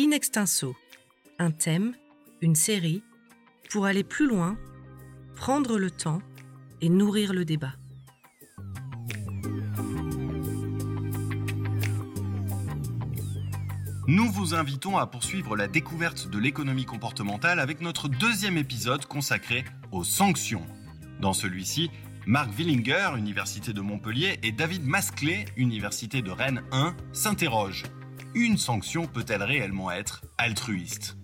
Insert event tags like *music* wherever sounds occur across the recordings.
In extenso, un thème, une série, pour aller plus loin, prendre le temps et nourrir le débat. Nous vous invitons à poursuivre la découverte de l'économie comportementale avec notre deuxième épisode consacré aux sanctions. Dans celui-ci, Marc Willinger, Université de Montpellier, et David Masclé, Université de Rennes 1, s'interrogent. Une sanction peut-elle réellement être altruiste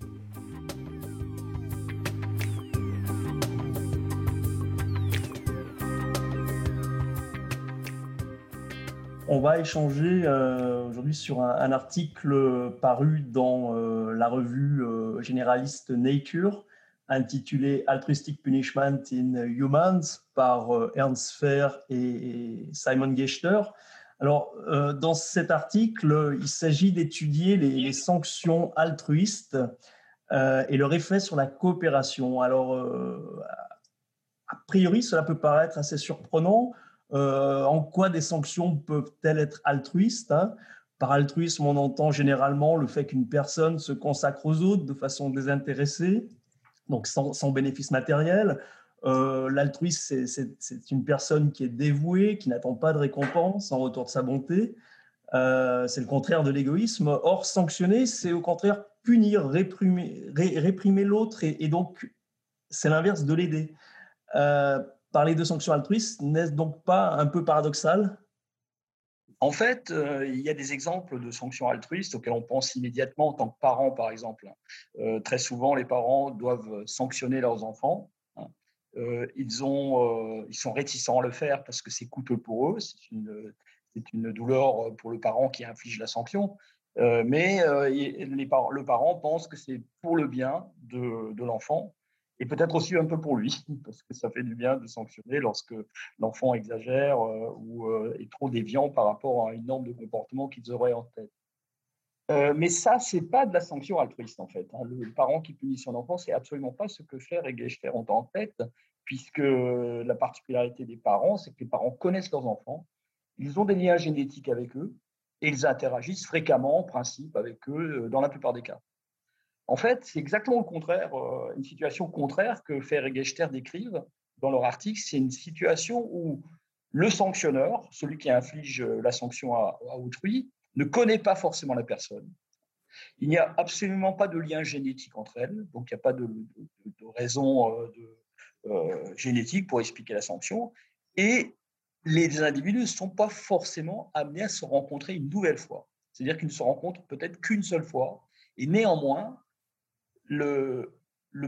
On va échanger euh, aujourd'hui sur un, article paru dans euh, la revue euh, généraliste Nature intitulé Altruistic Punishment in Humans par Ernst Fair et, Simon Gechter. Alors, dans cet article, il s'agit d'étudier les, sanctions altruistes et leur effet sur la coopération. Alors, a priori, cela peut paraître assez surprenant. Euh, en quoi des sanctions peuvent-elles être altruistes hein? Par altruisme, on entend généralement le fait qu'une personne se consacre aux autres de façon désintéressée, donc sans, bénéfice matériel. Euh, L'altruisme, c'est une personne qui est dévouée, qui n'attend pas de récompense en retour de sa bonté. Euh, c'est le contraire de l'égoïsme. Or, sanctionner, c'est au contraire punir, réprimer, l'autre, et, donc c'est l'inverse de l'aider. Euh, parler de sanctions altruistes n'est-ce donc pas un peu paradoxal? En fait, il y a des exemples de sanctions altruistes auxquelles on pense immédiatement en tant que parents, par exemple. Très souvent, les parents doivent sanctionner leurs enfants. Hein. Euh, ils, ont, ils sont réticents à le faire parce que c'est coûteux pour eux. C'est une, douleur pour le parent qui inflige la sanction. mais le parent pense que c'est pour le bien de, l'enfant et peut-être aussi un peu pour lui, *laughs* parce que ça fait du bien de sanctionner lorsque l'enfant exagère euh, ou euh, est trop déviant par rapport à une norme de comportement qu'ils auraient en tête. Euh, mais ça, c'est pas de la sanction altruiste en fait. Hein. Le, parent qui punit son enfant, c'est absolument pas ce que Fer et Gechter ont en tête, puisque la particularité des parents, c'est que les parents connaissent leurs enfants, ils ont des liens génétiques avec eux et ils interagissent fréquemment, en principe, avec eux dans la plupart des cas. En fait, c'est exactement le contraire, euh, une situation contraire que Fer et Gechter décrivent dans leur article. C'est une situation où le sanctionneur, celui qui inflige la sanction à, autrui, ne connaît pas forcément la personne. Il n'y a absolument pas de lien génétique entre elles, donc il n'y a pas de, raison euh, euh, génétique pour expliquer la sanction. Et les individus ne sont pas forcément amenés à se rencontrer une nouvelle fois. C'est-à-dire qu'ils ne se rencontrent peut-être qu'une seule fois. Et néanmoins, le,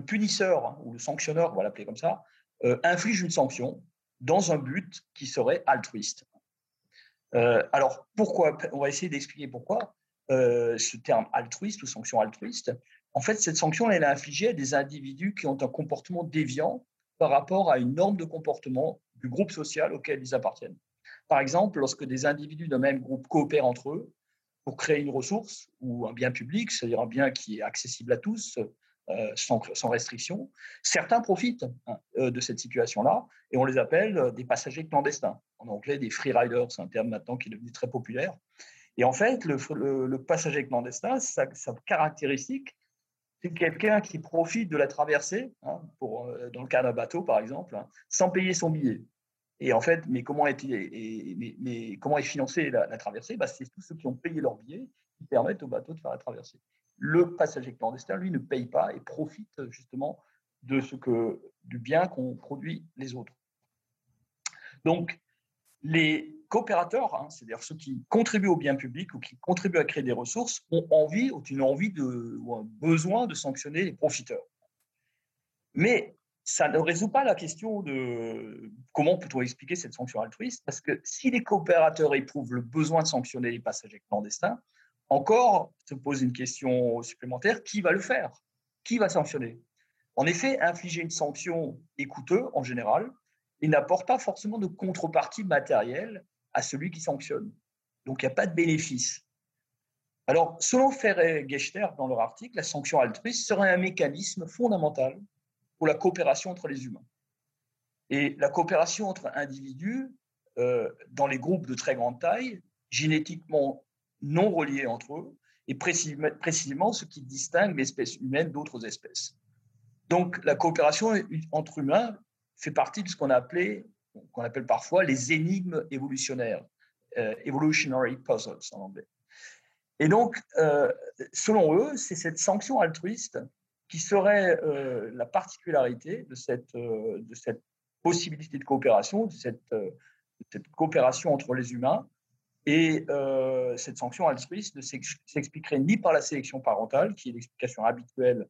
punisseur hein, ou le sanctionneur, on va l'appeler comme ça, euh, inflige une sanction dans un but qui serait altruiste. Euh, alors, pourquoi On va essayer d'expliquer pourquoi euh, ce terme altruiste ou sanction altruiste. En fait, cette sanction, elle est infligée à des individus qui ont un comportement déviant par rapport à une norme de comportement du groupe social auquel ils appartiennent. Par exemple, lorsque des individus d'un même groupe coopèrent entre eux, pour créer une ressource ou un bien public, c'est-à-dire un bien qui est accessible à tous, euh, sans, restriction. Certains profitent hein, euh, de cette situation-là et on les appelle euh, des passagers clandestins. En anglais, des free riders, c'est un terme maintenant qui est devenu très populaire. Et en fait, le, passager clandestin, sa, caractéristique, quelqu'un qui profite de la traversée, hein, pour, dans le cas d'un bateau par exemple, hein, sans payer son billet. Et en fait, mais comment est, mais, comment est financée la, traversée? Bah, C'est tous ceux qui ont payé leur billet qui permettent au bateau de faire la traversée. Le passager clandestin, lui, ne paye pas et profite justement de ce que, du bien qu'ont produit les autres. Donc, les coopérateurs, hein, c'est-à-dire ceux qui contribuent au bien public ou qui contribuent à créer des ressources, ont envie, ont une envie de, ou un besoin de sanctionner les profiteurs. Mais ça ne résout pas la question de comment peut-on expliquer cette sanction altruiste, parce que si les coopérateurs éprouvent le besoin de sanctionner les passagers clandestins, encore se pose une question supplémentaire, qui va le faire? Qui va sanctionner? En effet, infliger une sanction est coûteux en général et n'apporte pas forcément de contrepartie matérielle à celui qui sanctionne. Donc il n'y a pas de bénéfice. Alors, selon Ferret et Gechter, dans leur article, la sanction altruiste serait un mécanisme fondamental pour la coopération entre les humains. Et la coopération entre individus euh, dans les groupes de très grande taille, génétiquement non reliés entre eux, et précisément ce qui distingue l'espèce humaine d'autres espèces. Donc la coopération entre humains fait partie de ce qu'on appelait, qu'on appelle parfois les énigmes évolutionnaires, euh, evolutionary puzzles en anglais. Et donc, euh, selon eux, c'est cette sanction altruiste qui serait euh, la particularité de cette, possibilité de coopération, de cette, coopération entre les humains, et cette sanction altruiste ne s'expliquerait ni par la sélection parentale, qui est l'explication habituelle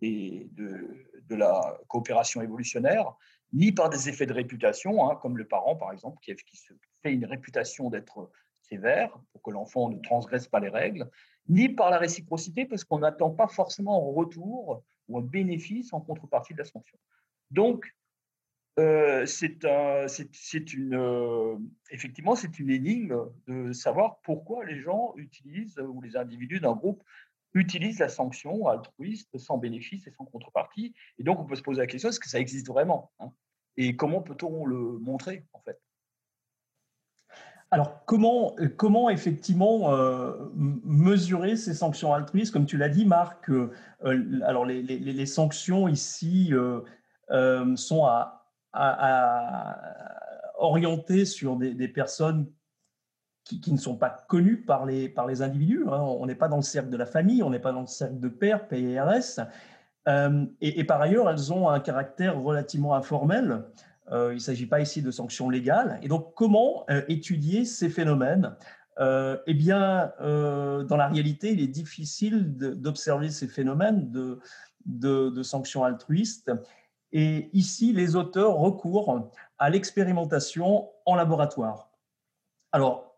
de, la coopération évolutionnaire, ni par des effets de réputation, hein, comme le parent, par exemple, qui, se fait une réputation d'être sévère pour que l'enfant ne transgresse pas les règles, ni par la réciprocité, parce qu'on n'attend pas forcément un retour ou un bénéfice en contrepartie de la sanction. Donc, euh, c'est une, euh, effectivement, c'est une énigme de savoir pourquoi les gens utilisent, ou les individus d'un groupe utilisent la sanction altruiste sans bénéfice et sans contrepartie. Et donc, on peut se poser la question, est-ce que ça existe vraiment hein? Et comment peut-on le montrer, en fait? Alors, comment, comment effectivement euh, mesurer ces sanctions altruistes? Comme tu l'as dit, Marc, alors les, sanctions ici sont à à, orienter sur des, personnes qui, ne sont pas connues par les, par les individus. Hein. On n'est pas dans le cercle de la famille, on n'est pas dans le cercle de père, PRS. Euh, et, par ailleurs, elles ont un caractère relativement informel. Euh, il ne s'agit pas ici de sanctions légales. Et donc, comment euh, étudier ces phénomènes? Eh bien, dans la réalité, il est difficile d'observer ces phénomènes de, de, de sanctions altruistes et ici, les auteurs recourent à l'expérimentation en laboratoire. Alors,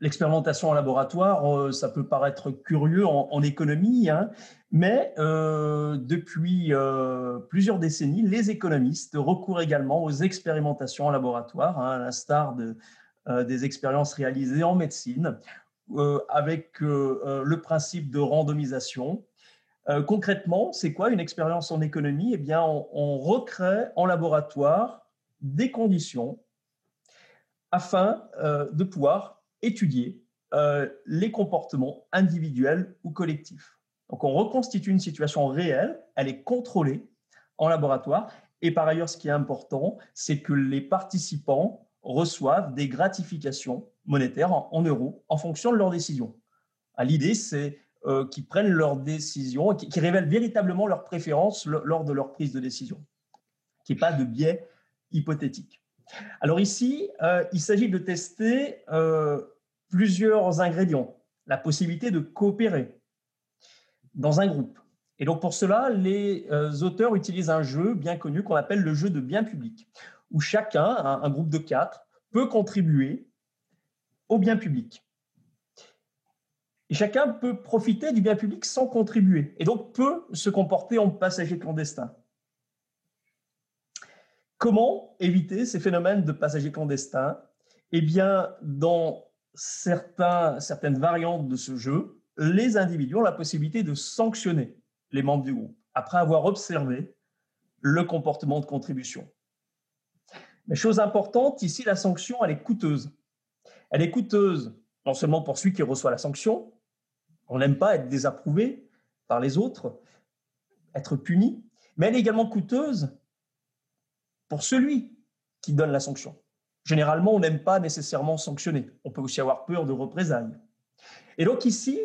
l'expérimentation en laboratoire, euh, ça peut paraître curieux en, économie, hein, mais euh, depuis euh, plusieurs décennies, les économistes recourent également aux expérimentations en laboratoire, hein, à l'instar de, des expériences réalisées en médecine, avec le principe de randomisation, concrètement, c'est quoi une expérience en économie? Eh bien, on, recrée en laboratoire des conditions afin de pouvoir étudier euh, les comportements individuels ou collectifs. Donc, on reconstitue une situation réelle, elle est contrôlée en laboratoire. Et par ailleurs, ce qui est important, c'est que les participants reçoivent des gratifications monétaires en, euros en fonction de leurs décisions. L'idée, c'est euh, qui prennent leurs décisions et qui, révèlent véritablement leurs préférences lors de leur prise de décision, qui n'est pas de biais hypothétique. Alors ici, euh, il s'agit de tester plusieurs ingrédients. La possibilité de coopérer dans un groupe. Et donc pour cela, les auteurs utilisent un jeu bien connu qu'on appelle le jeu de bien public, où chacun, un groupe de quatre, peut contribuer au bien public. Et chacun peut profiter du bien public sans contribuer, et donc peut se comporter en passager clandestin. Comment éviter ces phénomènes de passagers clandestins? Eh bien, dans certaines variantes de ce jeu, les individus ont la possibilité de sanctionner les membres du groupe après avoir observé le comportement de contribution. Mais chose importante, ici, la sanction, elle est coûteuse. Elle est coûteuse non seulement pour celui qui reçoit la sanction, on n'aime pas être désapprouvé par les autres, être puni, mais elle est également coûteuse pour celui qui donne la sanction. Généralement, on n'aime pas nécessairement sanctionner. On peut aussi avoir peur de représailles. Et donc ici,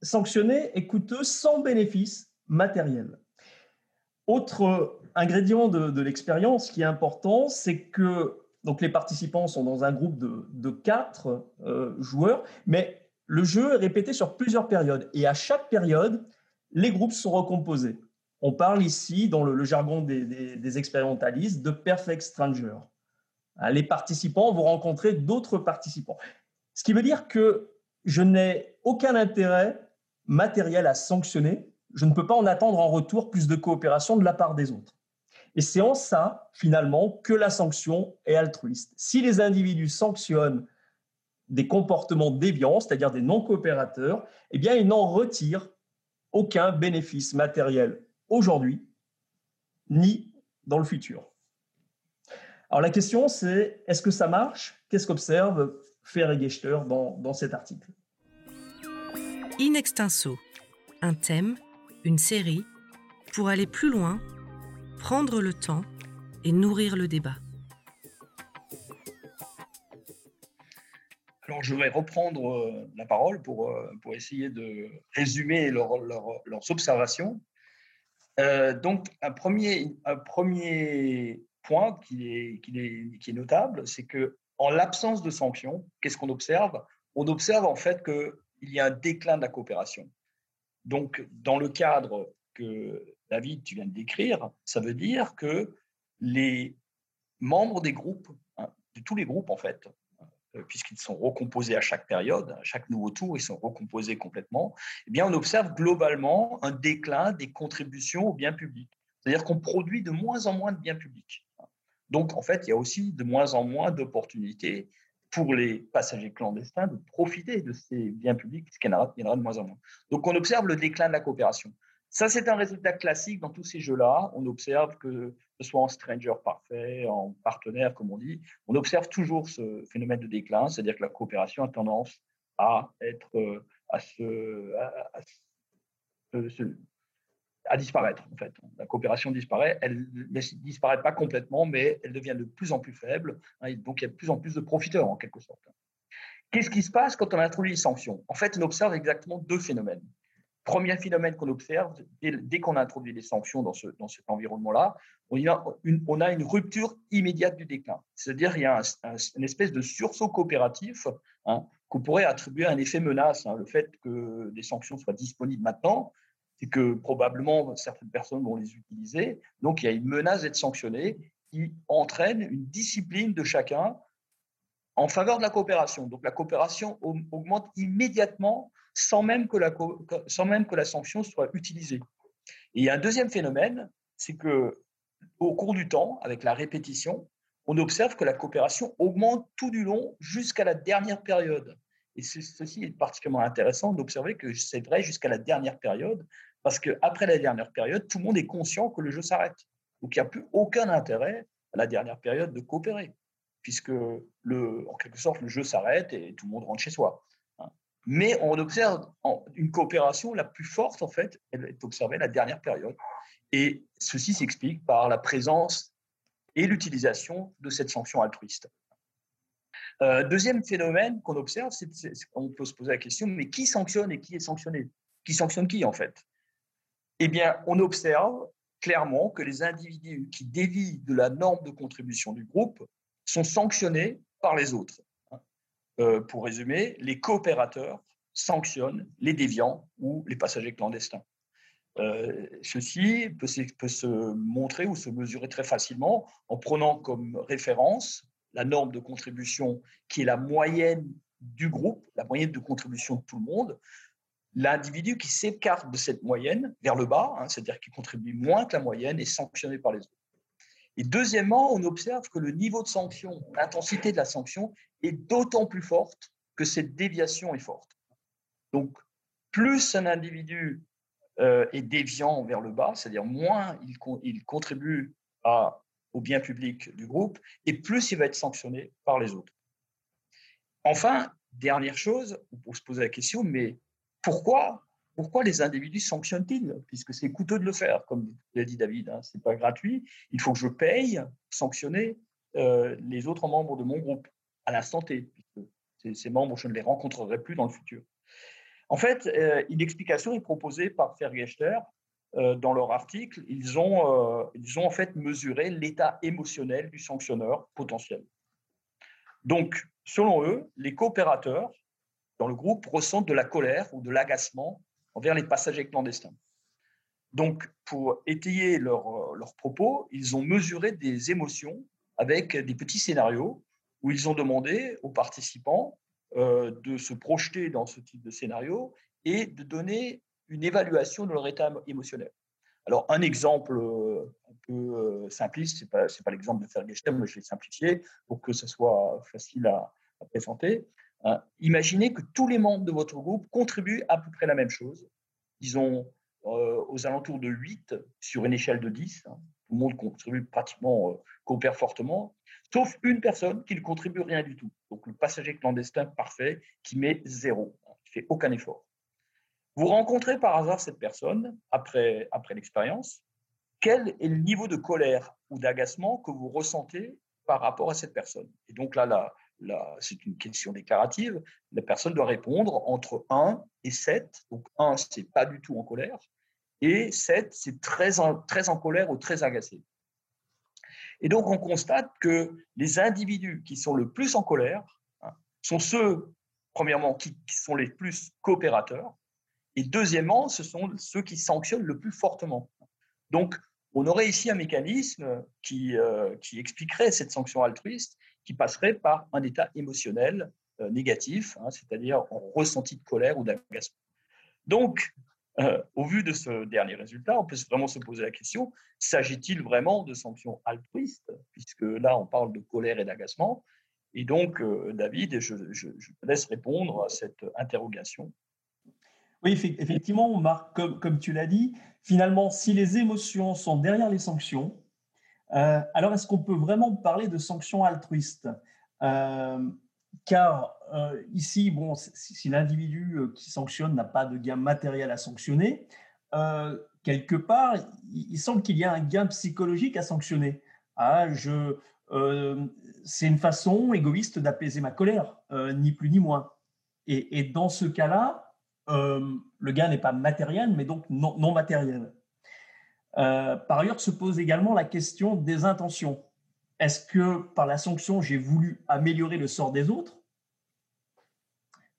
sanctionner est coûteux sans bénéfice matériel. Autre ingrédient de, l'expérience qui est important, c'est que donc les participants sont dans un groupe de, quatre euh, joueurs, mais le jeu est répété sur plusieurs périodes et à chaque période, les groupes sont recomposés. On parle ici, dans le, jargon des, expérimentalistes, de perfect stranger. Hein, les participants vont rencontrer d'autres participants. Ce qui veut dire que je n'ai aucun intérêt matériel à sanctionner. Je ne peux pas en attendre en retour plus de coopération de la part des autres. Et c'est en ça, finalement, que la sanction est altruiste. Si les individus sanctionnent des comportements déviants, c'est-à-dire des non-coopérateurs, eh bien, ils n'en retirent aucun bénéfice matériel aujourd'hui, ni dans le futur. Alors la question, c'est est-ce que ça marche? Qu'est-ce qu'observe Fer et Gechter dans, dans cet article? In extenso, un thème, une série, pour aller plus loin, prendre le temps et nourrir le débat. Alors, je vais reprendre euh, la parole pour, euh, pour essayer de résumer leur- leur- leurs observations. Euh, donc, un premier, un premier point qui est, notable, c'est que en l'absence de sanctions, qu'est-ce qu'on observe? On observe en fait qu'il y a un déclin de la coopération. Donc, dans le cadre que David, tu viens de décrire, ça veut dire que les membres des groupes, hein, de tous les groupes en fait, euh, puisqu'ils sont recomposés à chaque période, à chaque nouveau tour, ils sont recomposés complètement, eh bien, on observe globalement un déclin des contributions aux biens publics. C'est-à-dire qu'on produit de moins en moins de biens publics. Donc, en fait, il y a aussi de moins en moins d'opportunités pour les passagers clandestins de profiter de ces biens publics, ce qu'il y en aura, de moins en moins. Donc, on observe le déclin de la coopération. Ça, c'est un résultat classique dans tous ces jeux-là. On observe que, ce soit en stranger parfait, en partenaire, comme on dit, on observe toujours ce phénomène de déclin, c'est-à-dire que la coopération a tendance à être, euh, à se, se- à disparaître en fait. La coopération disparaît, elle ne disparaît pas complètement, mais elle devient de plus en plus faible. hein, donc il y a de plus en plus de profiteurs en quelque sorte. Qu'est-ce qui se passe quand on introduit les sanctions? En fait, on observe exactement deux phénomènes. Premier phénomène qu'on observe, dès, dès qu'on introduit les sanctions dans, ce, dans cet environnement-là, on, a une, on a une rupture immédiate du déclin. C'est-à-dire il y a un- un- une espèce de sursaut coopératif hein, qu'on pourrait attribuer à un effet menace. hein. Le fait que des sanctions soient disponibles maintenant, c'est que probablement certaines personnes vont les utiliser. Donc il y a une menace d'être sanctionné qui entraîne une discipline de chacun en faveur de la coopération. Donc la coopération au- augmente immédiatement sans même que la, sans même que la sanction soit utilisée. Et il y a un deuxième phénomène, c'est que au cours du temps, avec la répétition, on observe que la coopération augmente tout du long jusqu'à la dernière période. Et ce- ceci est particulièrement intéressant d'observer que c'est vrai jusqu'à la dernière période, parce qu'après la dernière période, tout le monde est conscient que le jeu s'arrête. Donc il n'y a plus aucun intérêt à la dernière période de coopérer, puisque en quelque sorte le jeu s'arrête et tout le monde rentre chez soi. hein. Mais on observe une coopération la plus forte, en fait, elle est observée la dernière période. Et ceci s'explique par la présence et l'utilisation de cette sanction altruiste. Euh, deuxième phénomène qu'on observe, c'est- on peut se poser la question, mais qui sanctionne et qui est sanctionné? Qui sanctionne qui en fait? Eh bien, on observe clairement que les individus qui dévient de la norme de contribution du groupe sont sanctionnés par les autres. Euh, pour résumer, les coopérateurs sanctionnent les déviants ou les passagers clandestins. Euh, ceci peut, se- peut se montrer ou se mesurer très facilement en prenant comme référence la norme de contribution qui est la moyenne du groupe, la moyenne de contribution de tout le monde. L'individu qui s'écarte de cette moyenne vers le bas, hein, c'est-à-dire qui contribue moins que la moyenne, est sanctionné par les autres. Et deuxièmement, on observe que le niveau de sanction, l'intensité de la sanction est d'autant plus forte que cette déviation est forte. Donc, plus un individu euh, est déviant vers le bas, c'est-à-dire moins il, con- il contribue au bien public du groupe, et plus il va être sanctionné par les autres. Enfin, dernière chose, on peut se poser la question, mais pourquoi, pourquoi les individus sanctionnent-ils? Puisque c'est coûteux de le faire, comme l'a dit David, hein, ce n'est pas gratuit. Il faut que je paye, sanctionner euh, les autres membres de mon groupe à l'instant T, puisque ces, membres, je ne les rencontrerai plus dans le futur. En fait, euh, une explication est proposée par Fergester euh, dans leur article. Ils ont, ils ont en fait mesuré l'état émotionnel du sanctionneur potentiel. Donc, selon eux, les coopérateurs dans le groupe ressentent de la colère ou de l'agacement envers les passagers clandestins. Donc, pour étayer leurs leur propos, ils ont mesuré des émotions avec des petits scénarios où ils ont demandé aux participants euh, de se projeter dans ce type de scénario et de donner une évaluation de leur état émotionnel. Alors, un exemple euh, un peu euh, simpliste, ce n'est pas, pas l'exemple de Fergester, mais je l'ai simplifié pour que ce soit facile à présenter. Hein. Imaginez que tous les membres de votre groupe contribuent à peu près la même chose. Ils ont euh, aux alentours de 8 sur une échelle de 10. Hein. Tout le monde contribue pratiquement, euh, coopère fortement, sauf une personne qui ne contribue rien du tout. Donc le passager clandestin parfait qui met zéro, hein, qui fait aucun effort. Vous rencontrez par hasard cette personne après, après l'expérience. Quel est le niveau de colère ou d'agacement que vous ressentez par rapport à cette personne? Et donc là, là, c'est une question déclarative. La personne doit répondre entre 1 et 7. Donc 1, c'est pas du tout en colère. Et 7, c'est très en, très en colère ou très agacé. Et donc, on constate que les individus qui sont le plus en colère hein, sont ceux, premièrement, qui, sont les plus coopérateurs, et deuxièmement, ce sont ceux qui sanctionnent le plus fortement. Donc, on aurait ici un mécanisme qui, euh, qui expliquerait cette sanction altruiste, qui passerait par un état émotionnel euh, négatif, hein, c'est-à-dire en ressenti de colère ou d'agacement. Donc, euh, au vu de ce dernier résultat, on peut vraiment se poser la question, s'agit-il vraiment de sanctions altruistes Puisque là, on parle de colère et d'agacement. Et donc, euh, David, je, te laisse répondre à cette interrogation. Oui, effectivement, Marc, comme, tu l'as dit, finalement, si les émotions sont derrière les sanctions, alors est-ce qu'on peut vraiment parler de sanctions altruistes? Car euh, ici, bon, si, l'individu euh, qui sanctionne n'a pas de gain matériel à sanctionner, euh, quelque part, il, semble qu'il y a un gain psychologique à sanctionner. Ah, c'est une façon égoïste d'apaiser ma colère, ni plus ni moins. Et, dans ce cas-là, le gain n'est pas matériel, mais donc non matériel. Par ailleurs, se pose également la question des intentions. Est-ce que par la sanction, j'ai voulu améliorer le sort des autres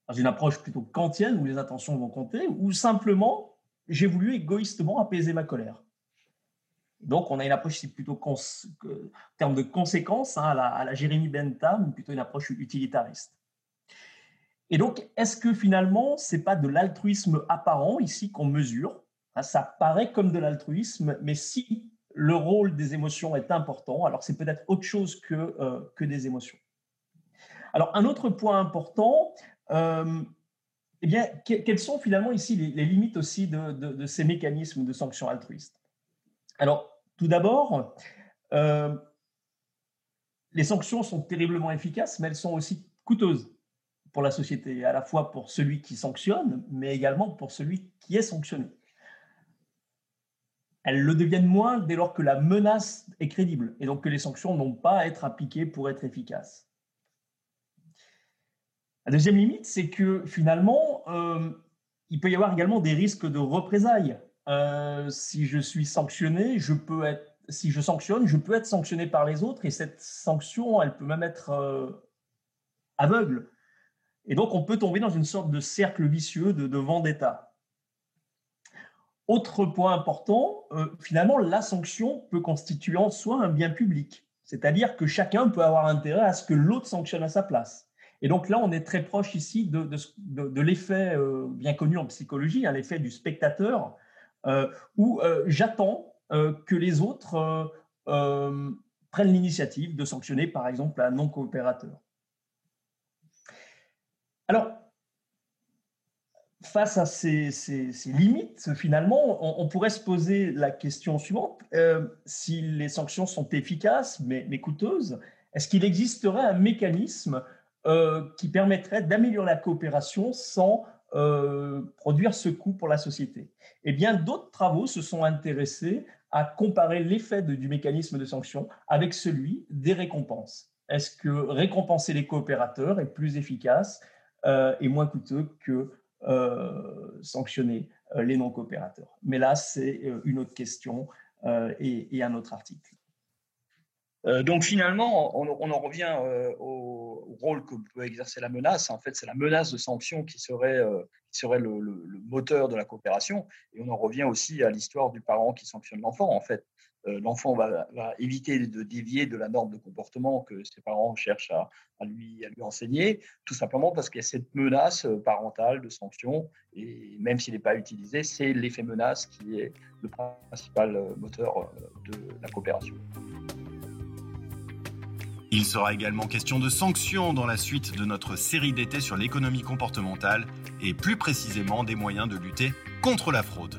dans une approche plutôt kantienne où les intentions vont compter, ou simplement j'ai voulu égoïstement apaiser ma colère? Donc on a une approche plutôt en termes de conséquences hein, à, la, à la Jérémy Bentham, plutôt une approche utilitariste. Et donc, est-ce que finalement, c'est pas de l'altruisme apparent ici qu'on mesure? Ça paraît comme de l'altruisme, mais si le rôle des émotions est important, alors c'est peut-être autre chose que, euh, que des émotions. Alors un autre point important, euh, eh bien, quelles sont finalement ici les, limites aussi de, ces mécanismes de sanctions altruistes? Alors tout d'abord, euh, les sanctions sont terriblement efficaces, mais elles sont aussi coûteuses pour la société, à la fois pour celui qui sanctionne, mais également pour celui qui est sanctionné elles le deviennent moins dès lors que la menace est crédible et donc que les sanctions n'ont pas à être appliquées pour être efficaces. La deuxième limite, c'est que finalement, euh, il peut y avoir également des risques de représailles. Euh, si je suis sanctionné, je peux être, si je sanctionne, je peux être sanctionné par les autres et cette sanction, elle peut même être euh, aveugle. Et donc, on peut tomber dans une sorte de cercle vicieux de, de vendetta. Autre point important, euh, finalement, la sanction peut constituer en soi un bien public. C'est-à-dire que chacun peut avoir intérêt à ce que l'autre sanctionne à sa place. Et donc là, on est très proche ici de, l'effet euh, bien connu en psychologie, hein, l'effet du spectateur, euh, où j'attends que les autres prennent l'initiative de sanctionner, par exemple, un non-coopérateur. Alors, face à ces, limites, finalement, on, pourrait se poser la question suivante. Euh, si les sanctions sont efficaces mais, coûteuses, est-ce qu'il existerait un mécanisme euh, qui permettrait d'améliorer la coopération sans euh, produire ce coût pour la société? Eh bien, d'autres travaux se sont intéressés à comparer l'effet du mécanisme de sanction avec celui des récompenses. Est-ce que récompenser les coopérateurs est plus efficace et moins coûteux que sanctionner euh, les non-coopérateurs. Mais là, c'est euh, une autre question et, un autre article. donc finalement, on, en revient au, rôle que peut exercer la menace. En fait, c'est la menace de sanction qui serait, qui serait le, le, moteur de la coopération. Et on en revient aussi à l'histoire du parent qui sanctionne l'enfant. En fait, euh, l'enfant va, éviter de dévier de la norme de comportement que ses parents cherchent à, lui, à lui enseigner, tout simplement parce qu'il y a cette menace euh, parentale de sanction, et même s'il n'est pas utilisé, c'est l'effet menace qui est le principal euh, moteur de la coopération. Il sera également question de sanctions dans la suite de notre série d'été sur l'économie comportementale et plus précisément des moyens de lutter contre la fraude.